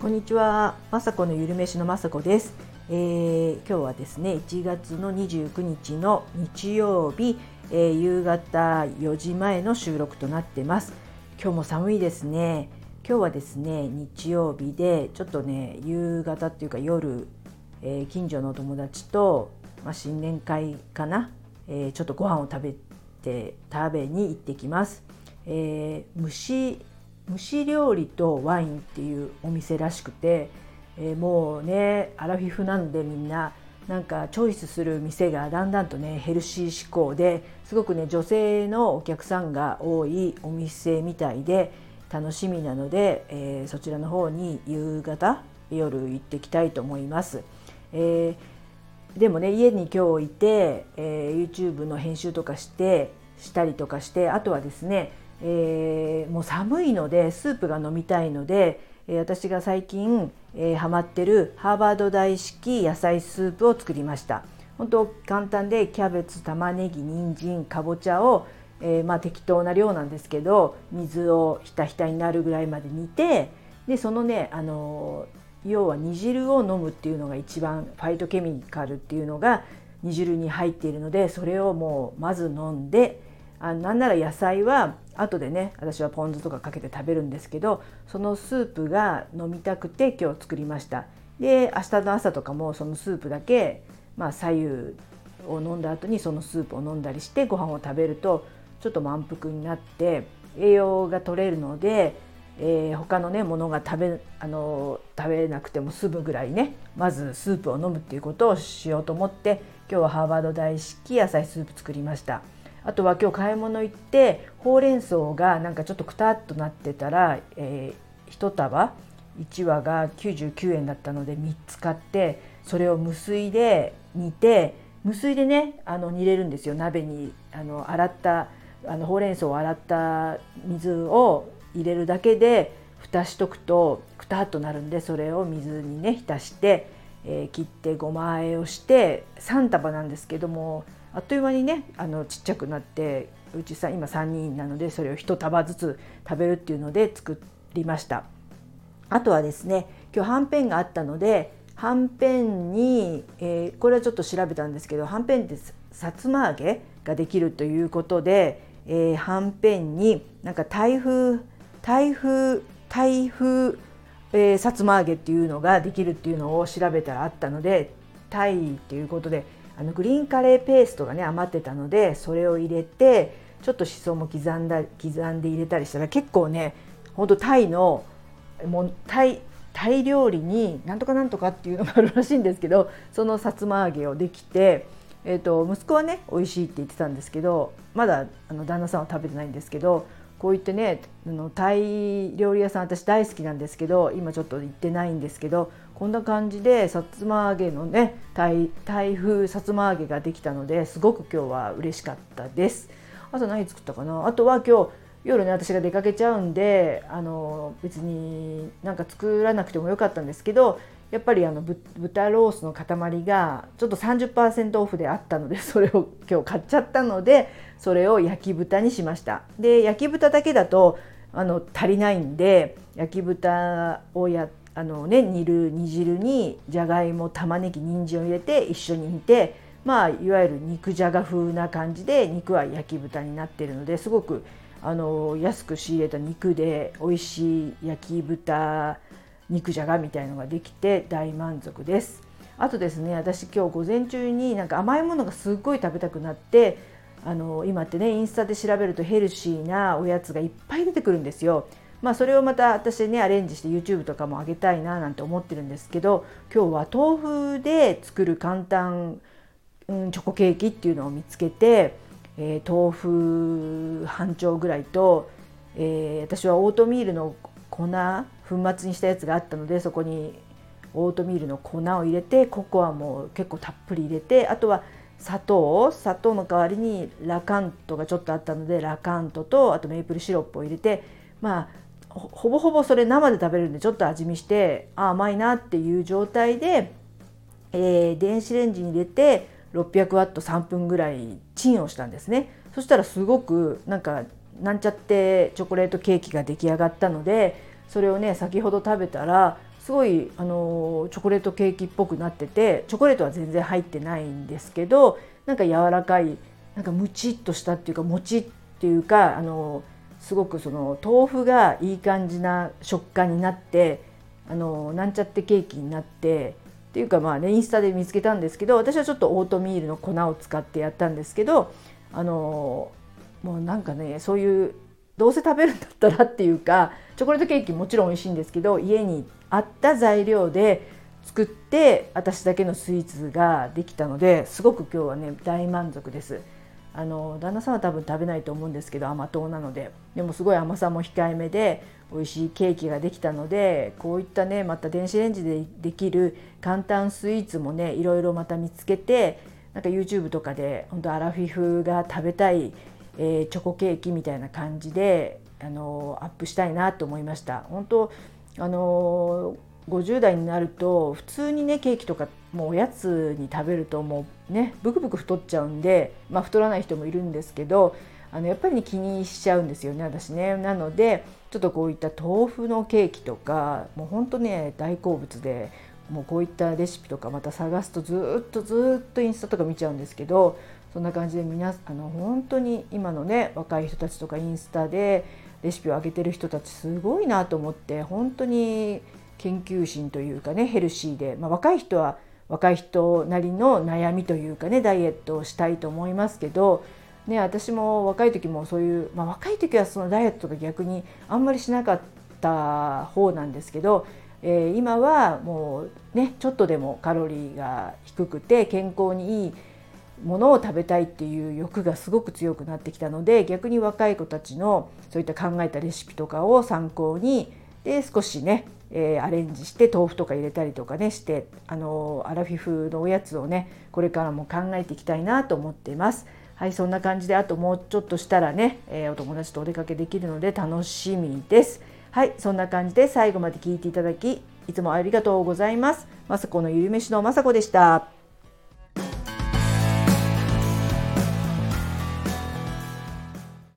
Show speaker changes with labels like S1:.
S1: こんにちは、まさこのゆるめしのまさこです、えー、今日はですね1月の29日の日曜日、えー、夕方4時前の収録となってます。今日も寒いですね。今日はですね日曜日でちょっとね夕方っていうか夜、えー、近所のお友達と、まあ、新年会かな、えちょっとご飯を食べて食べに行ってきます、え蒸し蒸し料理とワインっていうお店らしくて、えー、もうねアラフィフなんでみんななんかチョイスする店がだんだんとねヘルシー志向ですごくね女性のお客さんが多いお店みたいで楽しみなので、えー、そちらの方に夕方夜行ってきたいと思います。えー、でもね家に今日いて、えー、YouTube の編集とかしてしたりとかしてあとはですねえー、もう寒いのでスープが飲みたいので、えー、私が最近、えー、ハマってるハーバード大式野菜スープを作りました。本当簡単でキャベツ玉ねぎ人参かぼちゃを、えー、まあ適当な量なんですけど水をひたひたになるぐらいまで煮てでそのねあの要は煮汁を飲むっていうのが一番ファイトケミカルっていうのが煮汁に入っているのでそれをもうまず飲んであなんなら野菜は後でね私はポン酢とかかけて食べるんですけどそのスープが飲みたくて今日作りましたで明日の朝とかもそのスープだけまあ左右を飲んだ後にそのスープを飲んだりしてご飯を食べるとちょっと満腹になって栄養が取れるので、えー、他のねものが食べあの食べなくても済むぐらいねまずスープを飲むっていうことをしようと思って今日はハーバード大式野菜スープ作りました。あとは今日買い物行ってほうれん草がなんかちょっとくたっとなってたら、えー、1束1羽が99円だったので3つ買ってそれを無水で煮て無水でねあの煮れるんですよ。鍋にあの洗ったあのほうれん草を洗った水を入れるだけで蓋しとくとくたっとなるんでそれを水にね浸して、えー、切ってごま和えをして3束なんですけどもあっという間にねあのちっちゃくなってうちさ今3人なのでそれを1束ずつ食べるっていうので作りました。あとはですね今日はんぺんがあったのではんぺんに、えー、これはちょっと調べたんですけどはんぺんってさつま揚げができるということで、えー、はんぺんになんか台風台風台風、えー、さつま揚げっていうのができるっていうのを調べたらあったのでタイっていうことであのグリーンカレーペーストがね余ってたのでそれを入れてちょっとしそも刻んだ刻んで入れたりしたら結構ねほんとタイのもうタイタイ料理になんとかなんとかっていうのがあるらしいんですけどそのさつま揚げをできて、えーと、息子はね美味しいって言ってたんですけどまだあの旦那さんは食べてないんですけどこう言ってねあのタイ料理屋さん私大好きなんですけど今ちょっと行ってないんですけどこんな感じでさつま揚げのね台台風さつま揚げができたのですごく今日は嬉しかったです。あと何作ったかな？あとは今日夜ね私が出かけちゃうんであの別になんか作らなくてもよかったんですけどやっぱりあの豚ロースの塊がちょっと30%オフであったのでそれを今日買っちゃったので それを焼き豚にしました。で焼き豚だけだとあの足りないんで焼き豚をやあのね煮る煮汁にじゃがいも玉ねぎ人参を入れて一緒に煮てまあいわゆる肉じゃが風な感じで肉は焼き豚になってるのですごくあの安く仕入れた肉で美味しい焼き豚肉じゃがみたいのができて大満足です。あとですね私今日午前中になんか甘いものがすっごい食べたくなってあの今ってねインスタで調べるとヘルシーなおやつがいっぱい出てくるんですよ。まあ、それをまた私ねアレンジして YouTube とかも上げたいななんて思ってるんですけど今日は豆腐で作る簡単、うん、チョコケーキっていうのを見つけて、えー、豆腐半丁ぐらいと、えー、私はオートミールの粉粉末にしたやつがあったのでそこにオートミールの粉を入れてココアも結構たっぷり入れてあとは砂糖砂糖の代わりにラカントがちょっとあったのでラカントとあとメープルシロップを入れてまあほぼほぼそれ生で食べるんでちょっと味見してあ甘いなっていう状態で、えー、電子レンジに入れて600ワット3分ぐらいチンをしたんですね。そしたらすごくなんかなんちゃってチョコレートケーキが出来上がったのでそれをね先ほど食べたらすごいあのチョコレートケーキっぽくなっててチョコレートは全然入ってないんですけどなんか柔らかいなんかムチっとしたっていうかもちっていうかあのすごくその豆腐がいい感じな食感になってあのなんちゃってケーキになってっていうかまあねインスタで見つけたんですけど私はちょっとオートミールの粉を使ってやったんですけどあのもうなんかねそういうどうせ食べるんだったらっていうかチョコレートケーキもちろん美味しいんですけど家にあった材料で作って私だけのスイーツができたのですごく今日はね大満足です。あの旦那さんは多分食べないと思うんですけど甘党なのででもすごい甘さも控えめで美味しいケーキができたのでこういったねまた電子レンジでできる簡単スイーツもねいろいろまた見つけてなんか YouTube とかで本当アラフィフが食べたい、えー、チョコケーキみたいな感じであのアップしたいなと思いました。本当あの50代になると普通にねケーキとかもうおやつに食べるともうねブクブク太っちゃうんで、まあ、太らない人もいるんですけどあのやっぱり、ね、気にしちゃうんですよね私ね。なのでちょっとこういった豆腐のケーキとかもうほんとね大好物でもうこういったレシピとかまた探すとずっとずっとインスタとか見ちゃうんですけどそんな感じで皆あの本当に今のね若い人たちとかインスタでレシピを上げてる人たちすごいなと思って本当に研究心というかねヘルシーで、まあ、若い人は若い人なりの悩みというかねダイエットをしたいと思いますけど、ね、私も若い時もそういう、まあ、若い時はそのダイエットが逆にあんまりしなかった方なんですけど、えー、今はもうねちょっとでもカロリーが低くて健康にいいものを食べたいっていう欲がすごく強くなってきたので逆に若い子たちのそういった考えたレシピとかを参考にで少しねえー、アレンジして豆腐とか入れたりとかねしてあのアラフィフのおやつをねこれからも考えていきたいなと思っています。はいそんな感じであともうちょっとしたらね、えー、お友達とお出かけできるので楽しみです。はいそんな感じで最後まで聞いていただきいつもありがとうございます。まさこのゆるめしのまさこでした。